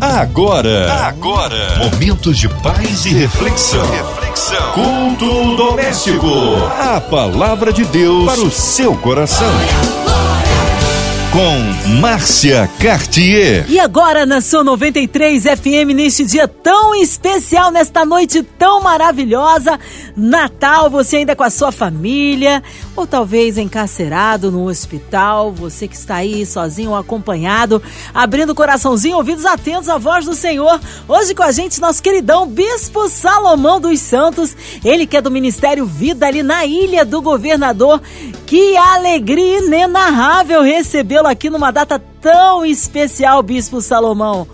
Agora, agora, momentos de paz e reflexão. reflexão. Culto doméstico. A palavra de Deus para o seu coração com Márcia Cartier. E agora na sua 93 FM, neste dia tão especial, nesta noite tão maravilhosa, Natal, você ainda com a sua família, ou talvez encarcerado no hospital, você que está aí sozinho ou acompanhado, abrindo o coraçãozinho, ouvidos atentos à voz do Senhor. Hoje com a gente, nosso queridão Bispo Salomão dos Santos, ele que é do Ministério Vida ali na Ilha do Governador. Que alegria inenarrável recebê-lo aqui numa data tão especial, Bispo Salomão.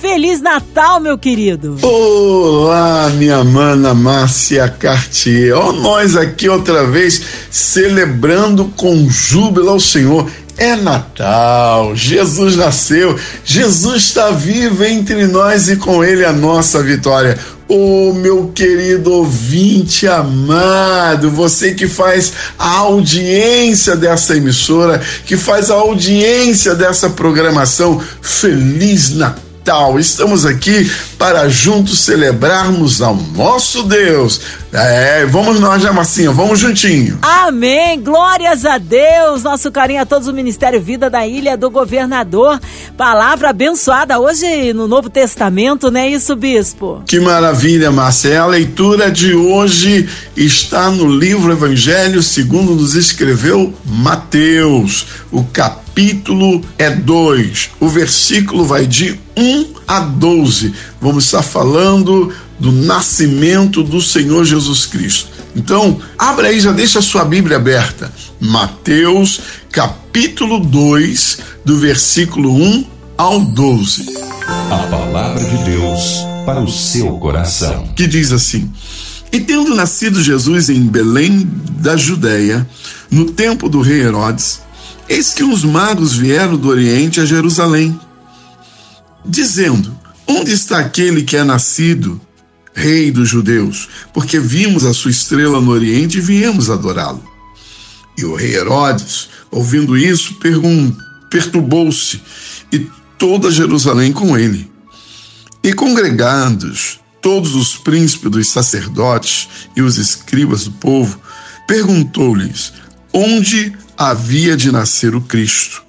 Feliz Natal, meu querido! Olá, minha mana Márcia Cartier. Ó, nós aqui outra vez celebrando com júbilo ao Senhor. É Natal, Jesus nasceu, Jesus está vivo entre nós e com ele a nossa vitória. Ô oh, meu querido ouvinte amado, você que faz a audiência dessa emissora, que faz a audiência dessa programação, Feliz Natal! Natal. Estamos aqui para juntos celebrarmos ao nosso Deus. É, vamos nós, Jamarcinha, vamos juntinho. Amém, glórias a Deus. Nosso carinho a todos o Ministério Vida da Ilha do Governador. Palavra abençoada hoje no Novo Testamento, não é isso, Bispo? Que maravilha, Márcia. A leitura de hoje está no livro Evangelho segundo nos escreveu Mateus, o capítulo capítulo é 2. O versículo vai de 1 a 12. Vamos estar falando do nascimento do Senhor Jesus Cristo. Então, abra aí, já deixa a sua Bíblia aberta. Mateus, capítulo 2, do versículo 1 ao 12. A palavra de Deus para o seu coração. Que diz assim: E tendo nascido Jesus em Belém da Judéia, no tempo do rei Herodes, Eis que uns magos vieram do Oriente a Jerusalém, dizendo: Onde está aquele que é nascido, rei dos judeus? Porque vimos a sua estrela no Oriente e viemos adorá-lo. E o rei Herodes, ouvindo isso, perturbou-se e toda Jerusalém com ele. E congregados todos os príncipes dos sacerdotes e os escribas do povo, perguntou-lhes onde havia de nascer o Cristo.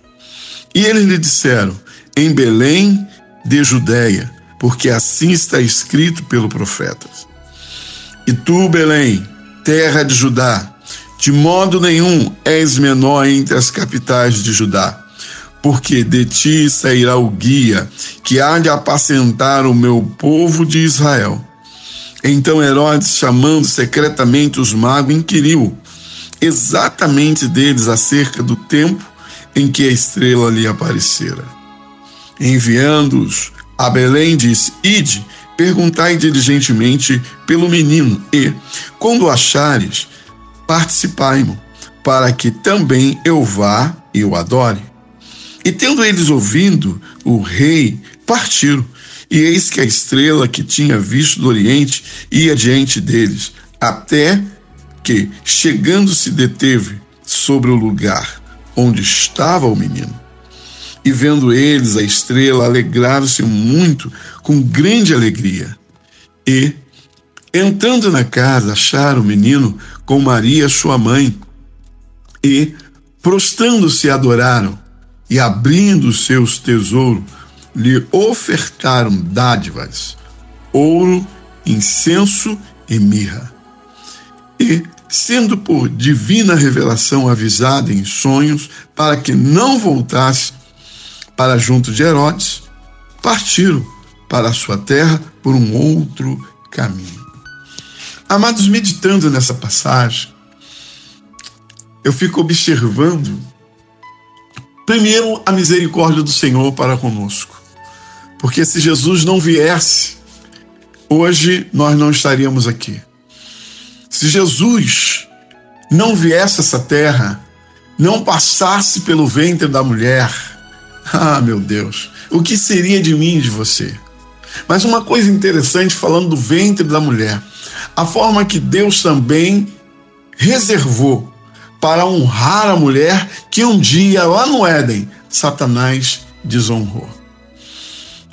E eles lhe disseram: Em Belém de Judéia, porque assim está escrito pelo profeta. E tu, Belém, terra de Judá, de modo nenhum és menor entre as capitais de Judá, porque de ti sairá o guia que há de apacentar o meu povo de Israel. Então Herodes, chamando secretamente os magos, inquiriu exatamente deles acerca do tempo em que a estrela lhe aparecera. Enviando-os a Belém, disse: Ide, perguntai diligentemente pelo menino, e, quando achares, participai-mo, para que também eu vá e o adore. E tendo eles ouvido o rei, partiram. E eis que a estrela que tinha visto do Oriente ia diante deles, até que, chegando, se deteve sobre o lugar onde estava o menino. E vendo eles a estrela, alegraram-se muito, com grande alegria. E, entrando na casa, acharam o menino com Maria, sua mãe, e, prostrando-se, adoraram, e abrindo seus tesouros, lhe ofertaram dádivas, ouro, incenso e mirra. E, sendo por divina revelação avisada em sonhos para que não voltasse para junto de Herodes, partiram para a sua terra por um outro caminho. Amados, meditando nessa passagem, eu fico observando, primeiro, a misericórdia do Senhor para conosco. Porque se Jesus não viesse, hoje nós não estaríamos aqui. Se Jesus não viesse essa terra, não passasse pelo ventre da mulher, ah, meu Deus, o que seria de mim e de você? Mas uma coisa interessante falando do ventre da mulher, a forma que Deus também reservou para honrar a mulher que um dia lá no Éden Satanás desonrou.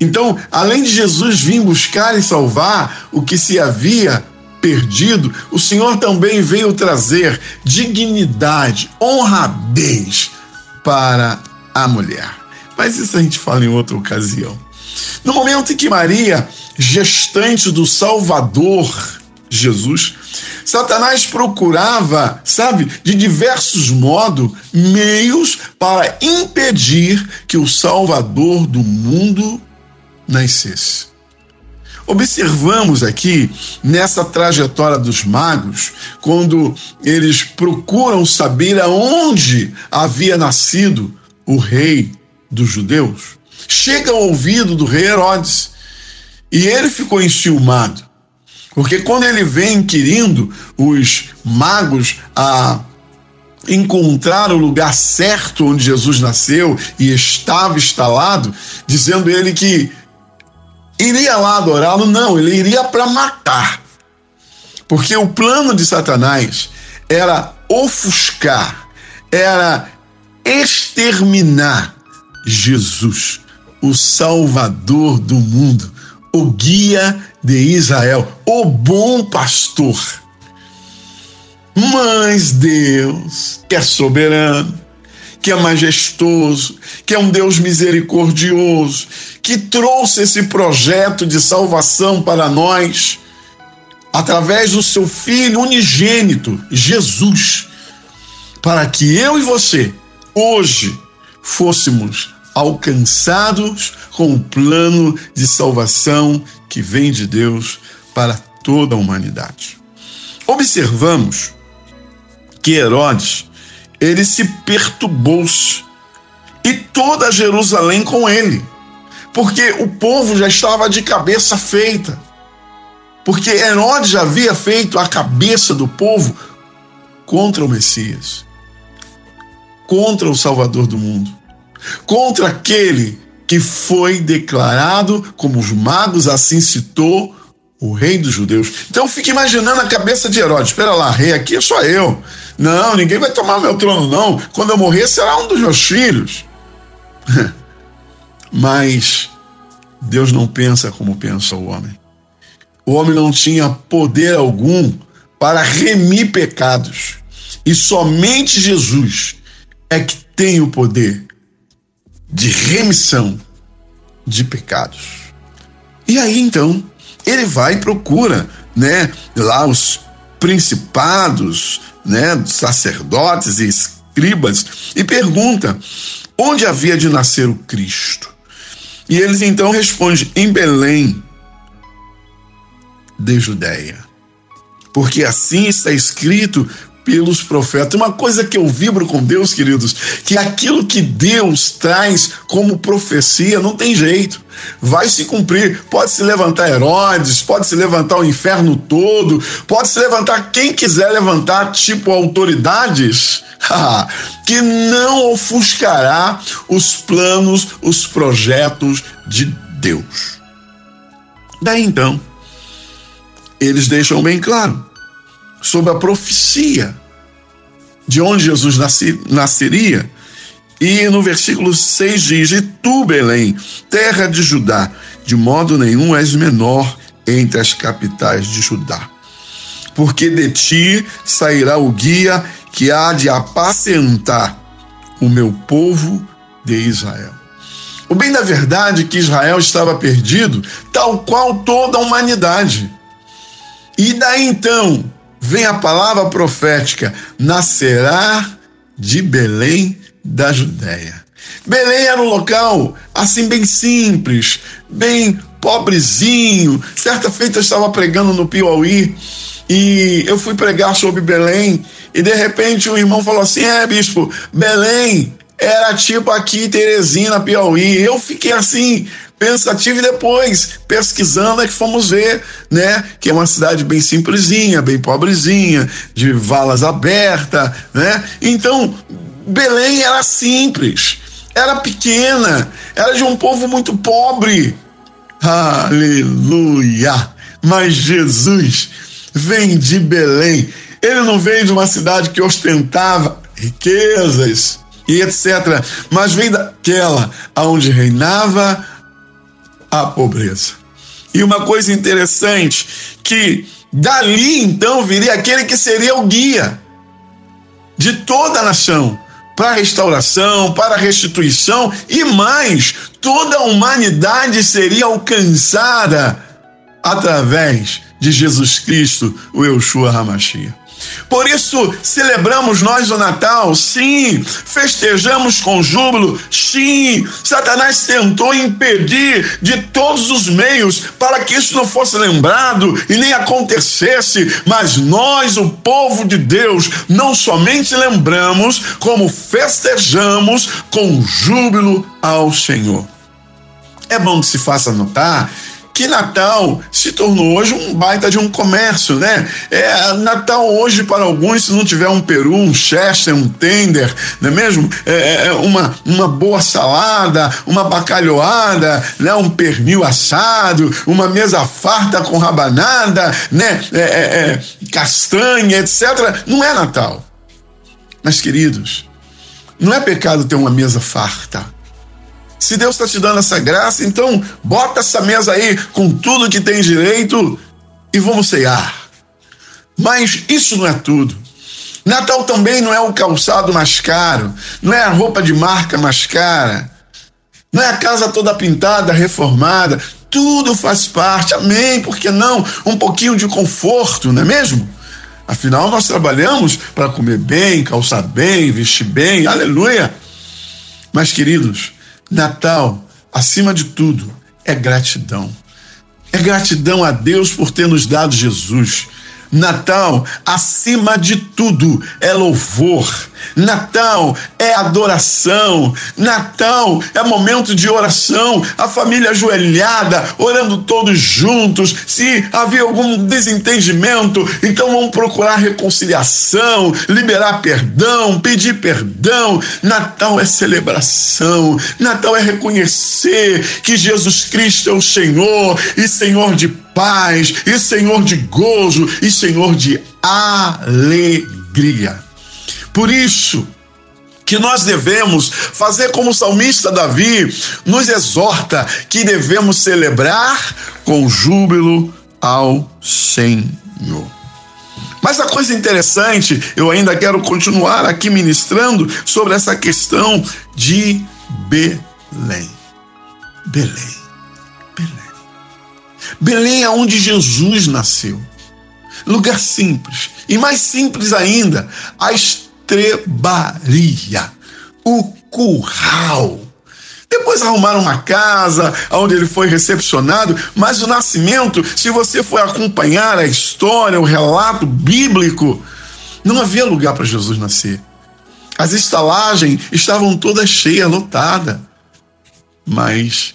Então, além de Jesus vir buscar e salvar o que se havia perdido, o Senhor também veio trazer dignidade, honradez para a mulher. Mas isso a gente fala em outra ocasião. No momento em que Maria, gestante do Salvador, Jesus, Satanás procurava, sabe, de diversos modos, meios para impedir que o Salvador do mundo nascesse. Observamos aqui nessa trajetória dos magos, quando eles procuram saber aonde havia nascido o rei dos judeus, chega ao ouvido do rei Herodes e ele ficou enciumado, porque quando ele vem inquirindo os magos a encontrar o lugar certo onde Jesus nasceu e estava instalado, dizendo ele que iria lá adorá-lo, não, ele iria para matar. Porque o plano de Satanás era ofuscar, era exterminar Jesus, o Salvador do mundo, o guia de Israel, o bom pastor. Mas Deus, que é soberano, que é majestoso, que é um Deus misericordioso, que trouxe esse projeto de salvação para nós através do seu filho unigênito, Jesus, para que eu e você hoje fôssemos alcançados com o plano de salvação que vem de Deus para toda a humanidade. Observamos que Herodes ele se perturbou-se e toda Jerusalém com ele, porque o povo já estava de cabeça feita. Porque Herodes já havia feito a cabeça do povo contra o Messias, contra o Salvador do mundo, contra aquele que foi declarado, como os magos assim citou, o rei dos judeus. Então fique imaginando a cabeça de Herodes. Espera lá, rei aqui é só eu. Não, ninguém vai tomar meu trono, não. Quando eu morrer, será um dos meus filhos. Mas Deus não pensa como pensa o homem. O homem não tinha poder algum para remir pecados. E somente Jesus é que tem o poder de remissão de pecados. E aí então, ele vai e procura, né, lá os principados, né, sacerdotes e escribas e pergunta onde havia de nascer o Cristo. E eles então respondem em Belém de Judéia. Porque assim está escrito pelos profetas. Uma coisa que eu vibro com Deus, queridos, que aquilo que Deus traz como profecia não tem jeito. Vai se cumprir. Pode se levantar Herodes, pode se levantar o inferno todo, pode se levantar quem quiser levantar, tipo autoridades, que não ofuscará os planos, os projetos de Deus. Daí então, eles deixam bem claro sobre a profecia de onde Jesus nasci, nasceria. E no versículo 6 diz: E tu, Belém, terra de Judá, de modo nenhum és menor entre as capitais de Judá. Porque de ti sairá o guia que há de apacentar o meu povo de Israel. O bem da verdade é que Israel estava perdido, tal qual toda a humanidade. E daí então, vem a palavra profética: nascerá de Belém da Judéia. Belém era um local assim bem simples, bem pobrezinho. Certa feita eu estava pregando no Piauí e eu fui pregar sobre Belém e de repente um irmão falou assim: "É, bispo, Belém era tipo aqui Teresina, Piauí". Eu fiquei assim, pensativo e depois, pesquisando, é que fomos ver, né, que é uma cidade bem simplesinha, bem pobrezinha, de valas abertas, né? Então, Belém era simples, era pequena, era de um povo muito pobre. Aleluia! Mas Jesus vem de Belém. Ele não veio de uma cidade que ostentava riquezas e etc. Mas vem daquela onde reinava à pobreza. E uma coisa interessante, que dali então viria aquele que seria o guia de toda a nação para a restauração, para a restituição e mais, toda a humanidade seria alcançada através de Jesus Cristo, o Yeshua Hamashia. Por isso, celebramos nós o Natal, sim. Festejamos com júbilo, sim. Satanás tentou impedir de todos os meios para que isso não fosse lembrado e nem acontecesse, mas nós, o povo de Deus, não somente lembramos, como festejamos com júbilo ao Senhor. É bom que se faça notar que Natal se tornou hoje um baita de um comércio, né? É, Natal hoje para alguns, se não tiver um peru, um chester, um tender, não é mesmo? É, é, é uma, uma boa salada, uma bacalhoada, né? um pernil assado, uma mesa farta com rabanada, né? É, é, é castanha, etc. Não é Natal. Mas, queridos, não é pecado ter uma mesa farta. Se Deus está te dando essa graça, então bota essa mesa aí com tudo que tem direito e vamos cear. Mas isso não é tudo. Natal também não é o calçado mais caro, não é a roupa de marca mais cara, não é a casa toda pintada, reformada. Tudo faz parte, amém, por que não? Um pouquinho de conforto, não é mesmo? Afinal, nós trabalhamos para comer bem, calçar bem, vestir bem, aleluia. Mas, queridos, Natal, acima de tudo, é gratidão. É gratidão a Deus por ter nos dado Jesus. Natal, acima de tudo, é louvor. Natal é adoração. Natal é momento de oração. A família ajoelhada, orando todos juntos. Se havia algum desentendimento, então vamos procurar reconciliação, liberar perdão, pedir perdão. Natal é celebração. Natal é reconhecer que Jesus Cristo é o Senhor e Senhor de paz, e Senhor de gozo, e Senhor de alegria. Por isso, que nós devemos fazer como o salmista Davi nos exorta que devemos celebrar com júbilo ao Senhor. Mas a coisa interessante, eu ainda quero continuar aqui ministrando sobre essa questão de Belém. Belém. Belém. Belém é onde Jesus nasceu. Lugar simples. E mais simples ainda, a estrebaria, o curral. Depois arrumaram uma casa onde ele foi recepcionado, mas o nascimento, se você for acompanhar a história, o relato bíblico, não havia lugar para Jesus nascer. As estalagens estavam todas cheias, lotadas. Mas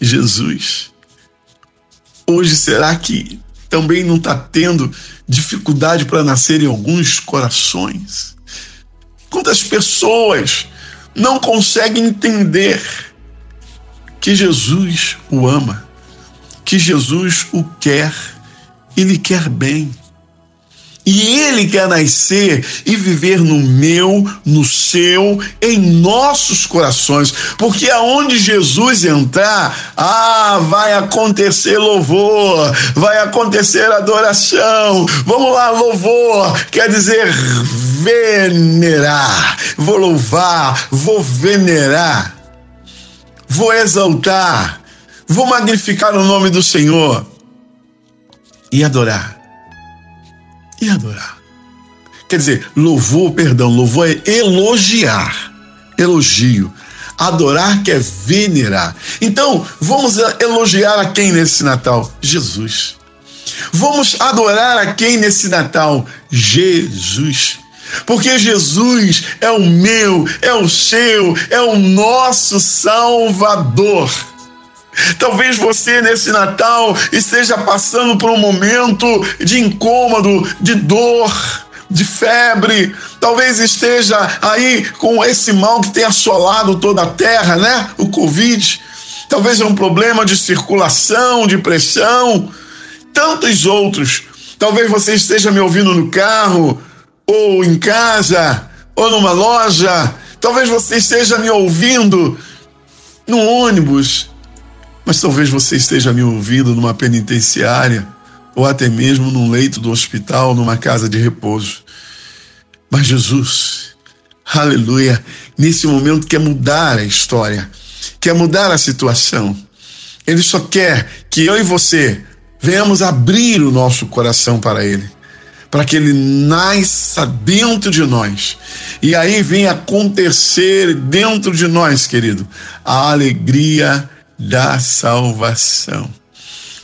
Jesus Hoje, será que também não está tendo dificuldade para nascer em alguns corações? Quantas pessoas não conseguem entender que Jesus o ama, que Jesus o quer e lhe quer bem? E ele quer nascer e viver no meu, no seu, em nossos corações. Porque aonde Jesus entrar, ah, vai acontecer louvor, vai acontecer adoração. Vamos lá, louvor, quer dizer venerar. Vou louvar, vou venerar, vou exaltar, vou magnificar o nome do Senhor e adorar e adorar. Quer dizer, louvor, perdão, louvor é elogiar, elogio. Adorar quer venerar. Então, vamos elogiar a quem nesse Natal? Jesus. Vamos adorar a quem nesse Natal? Jesus. Porque Jesus é o meu, é o seu, é o nosso Salvador. Talvez você nesse Natal esteja passando por um momento de incômodo, de dor, de febre. Talvez esteja aí com esse mal que tem assolado toda a terra, né? O Covid. Talvez é um problema de circulação, de pressão, tantos outros. Talvez você esteja me ouvindo no carro, ou em casa, ou numa loja. Talvez você esteja me ouvindo no ônibus, Mas talvez você esteja me ouvindo numa penitenciária ou até mesmo num leito do hospital, numa casa de repouso. Mas Jesus, aleluia, nesse momento quer mudar a história, quer mudar a situação. Ele só quer que eu e você venhamos abrir o nosso coração para Ele, para que Ele nasça dentro de nós. E aí vem acontecer dentro de nós, querido, a alegria da salvação.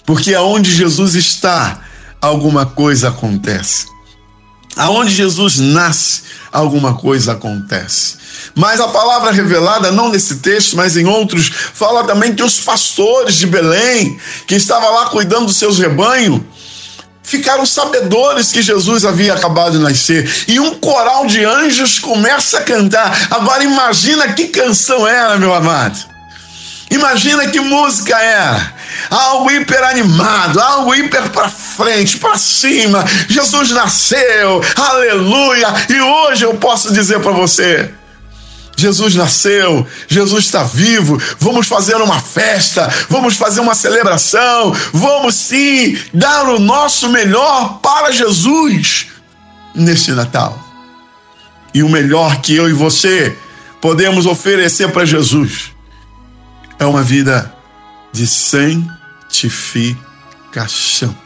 Porque aonde Jesus está, alguma coisa acontece. Aonde Jesus nasce, alguma coisa acontece. Mas a palavra revelada, não nesse texto, mas em outros, fala também que os pastores de Belém, que estavam lá cuidando dos seus rebanhos, ficaram sabedores que Jesus havia acabado de nascer. E um coral de anjos começa a cantar. Agora imagina que canção era, meu amado. Imagina que música era. Algo hiper animado, algo hiper para frente, para cima. Jesus nasceu, aleluia. E hoje eu posso dizer para você: Jesus nasceu, Jesus está vivo, vamos fazer uma festa, vamos fazer uma celebração, vamos sim dar o nosso melhor para Jesus neste Natal. E o melhor que eu e você podemos oferecer para Jesus é uma vida de santificação.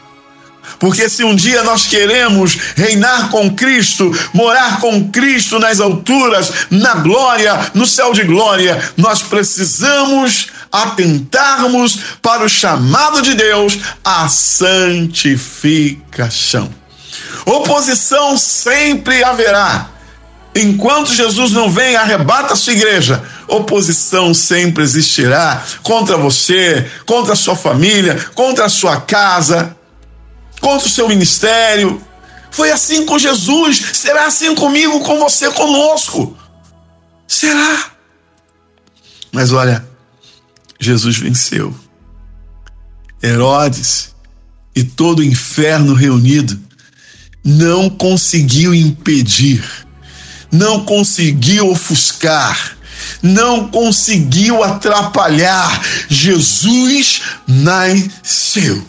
Porque se um dia nós queremos reinar com Cristo, morar com Cristo nas alturas, na glória, no céu de glória, nós precisamos atentarmos para o chamado de Deus, a santificação. Oposição sempre haverá Enquanto Jesus não vem, arrebata a sua igreja. Oposição sempre existirá contra você, contra a sua família, contra a sua casa, contra o seu ministério. Foi assim com Jesus, será assim comigo, com você, conosco. Será? Mas olha, Jesus venceu. Herodes e todo o inferno reunido não conseguiu impedir não conseguiu ofuscar, não conseguiu atrapalhar. Jesus nasceu.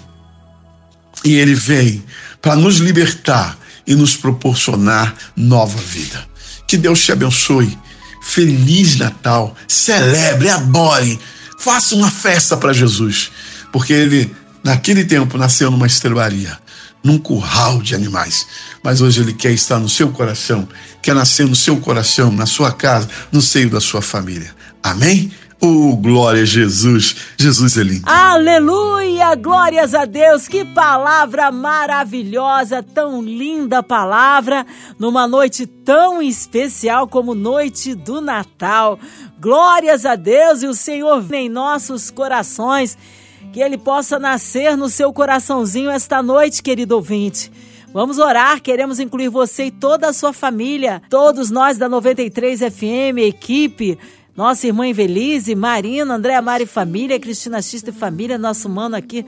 E ele vem para nos libertar e nos proporcionar nova vida. Que Deus te abençoe. Feliz Natal. Celebre, adore. Faça uma festa para Jesus. Porque ele, naquele tempo, nasceu numa estrebaria num curral de animais. Mas hoje ele quer estar no seu coração, quer nascer no seu coração, na sua casa, no seio da sua família. Amém? Oh, glória a Jesus. Jesus é lindo. Aleluia! Glórias a Deus. Que palavra maravilhosa, tão linda palavra, numa noite tão especial como noite do Natal. Glórias a Deus e o Senhor em nossos corações que ele possa nascer no seu coraçãozinho esta noite, querido ouvinte. Vamos orar, queremos incluir você e toda a sua família, todos nós da 93 FM, equipe, nossa irmã Evelise, Marina, Andréa Mari Família, Cristina Xista e Família, nosso mano aqui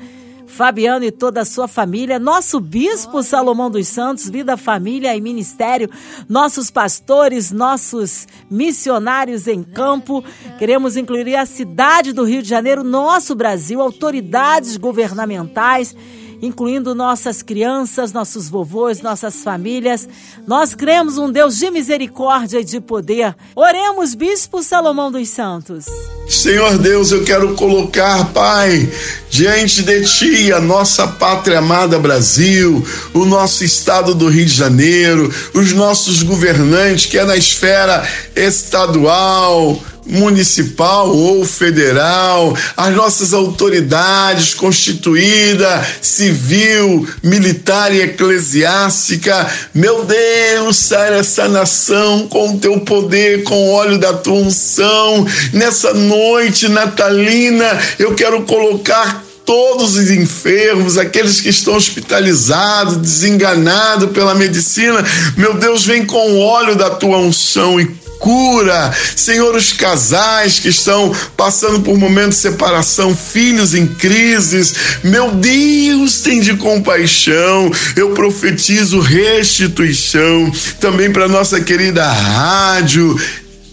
Fabiano e toda a sua família, nosso bispo Salomão dos Santos, vida, família e ministério, nossos pastores, nossos missionários em campo. Queremos incluir a cidade do Rio de Janeiro, nosso Brasil, autoridades governamentais incluindo nossas crianças, nossos vovôs, nossas famílias. Nós cremos um Deus de misericórdia e de poder. Oremos, Bispo Salomão dos Santos. Senhor Deus, eu quero colocar, Pai, diante de Ti a nossa pátria amada Brasil, o nosso estado do Rio de Janeiro, os nossos governantes, que é na esfera estadual, municipal ou federal, as nossas autoridades constituída, civil, militar e eclesiástica. Meu Deus, sai essa nação com o teu poder, com o óleo da tua unção. Nessa noite natalina, eu quero colocar todos os enfermos, aqueles que estão hospitalizados, desenganados pela medicina. Meu Deus, vem com o óleo da tua unção e cura. Senhor, os casais que estão passando por momentos de separação, filhos em crises, meu Deus, tem de compaixão. Eu profetizo restituição também para nossa querida rádio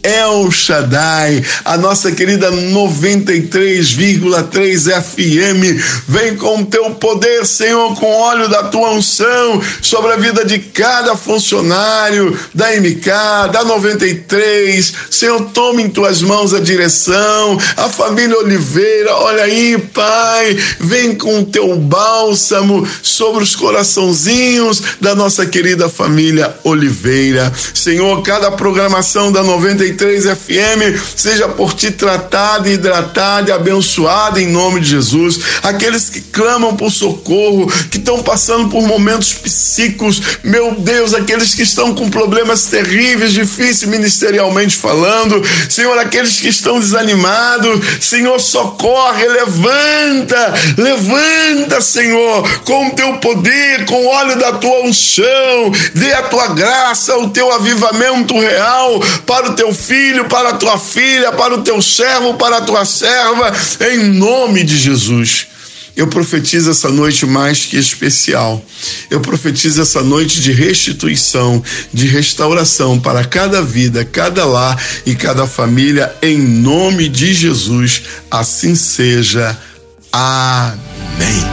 El Shaddai, a nossa querida 93,3 FM. Vem com o teu poder, Senhor, com óleo da tua unção sobre a vida de cada funcionário da MK, da 93. Senhor, tome em tuas mãos a direção, a família Oliveira, olha aí, Pai, vem com o teu bálsamo sobre os coraçãozinhos da nossa querida família Oliveira. Senhor, cada programação da 93 FM seja por ti tratada, hidratada e abençoada em nome de Jesus. Aqueles que clamam por socorro, que estão passando por momentos psíquicos, meu Deus, aqueles que estão com problemas terríveis, difíceis ministerialmente falando, Senhor, aqueles que estão desanimados, Senhor, socorre, levanta, levanta, Senhor, com o teu poder, com o óleo da tua unção, dê a tua graça, o teu avivamento real para o teu filho, para a tua filha, para o teu servo, para a tua serva, em nome de Jesus. Eu profetizo essa noite mais que especial. Eu profetizo essa noite de restituição, de restauração para cada vida, cada lar e cada família, em nome de Jesus. Assim seja. Amém.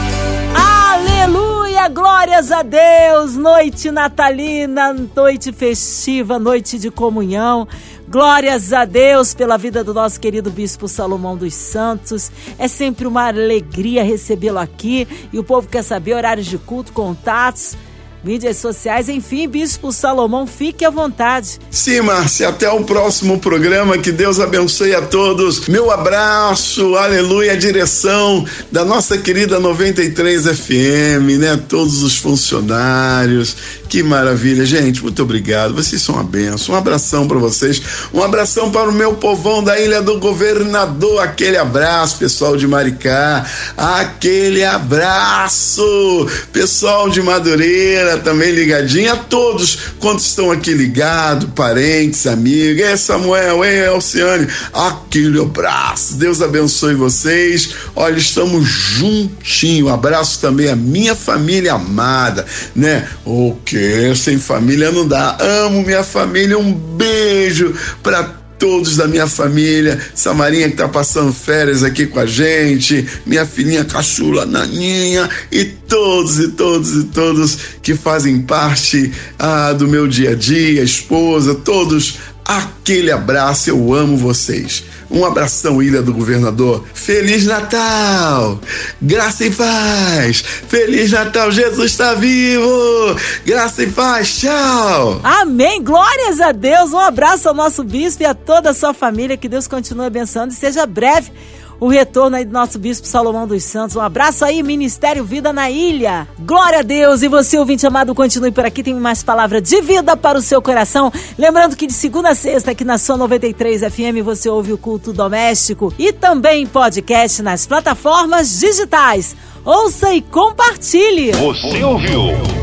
Aleluia, glórias a Deus. Noite natalina, noite festiva, noite de comunhão. Glórias a Deus pela vida do nosso querido Bispo Salomão dos Santos. É sempre uma alegria recebê-lo aqui. E o povo quer saber horários de culto, contatos mídias sociais, enfim, Bispo Salomão, fique à vontade. Sim, Márcia, até o próximo programa, que Deus abençoe a todos. Meu abraço, aleluia, direção da nossa querida 93 FM, né? Todos os funcionários, que maravilha, gente, muito obrigado, vocês são uma benção, um abração para vocês, um abração para o meu povão da Ilha do Governador, aquele abraço, pessoal de Maricá, aquele abraço, pessoal de Madureira, também ligadinha a todos quantos estão aqui ligados, parentes, amigos. É Samuel, é Alciane, aquele abraço. Deus abençoe vocês. Olha, estamos juntinho. Abraço também a minha família amada, né? O que sem família não dá. Amo minha família. Um beijo para todos da minha família, Samarinha que tá passando férias aqui com a gente, minha filhinha caçula Naninha e todos e todos e todos que fazem parte ah, do meu dia a dia, esposa, todos aquele abraço, eu amo vocês. Um abração, Ilha do Governador. Feliz Natal! Graça e paz! Feliz Natal! Jesus está vivo! Graça e paz! Tchau! Amém! Glórias a Deus! Um abraço ao nosso bispo e a toda a sua família. Que Deus continue abençoando e seja breve o retorno aí do nosso bispo Salomão dos Santos. Um abraço aí, Ministério Vida na Ilha. Glória a Deus! E você, ouvinte amado, continue por aqui. Tem mais palavra de vida para o seu coração. Lembrando que de segunda a sexta, aqui na sua 93 FM, você ouve o culto doméstico e também podcast nas plataformas digitais. Ouça e compartilhe. Você ouviu?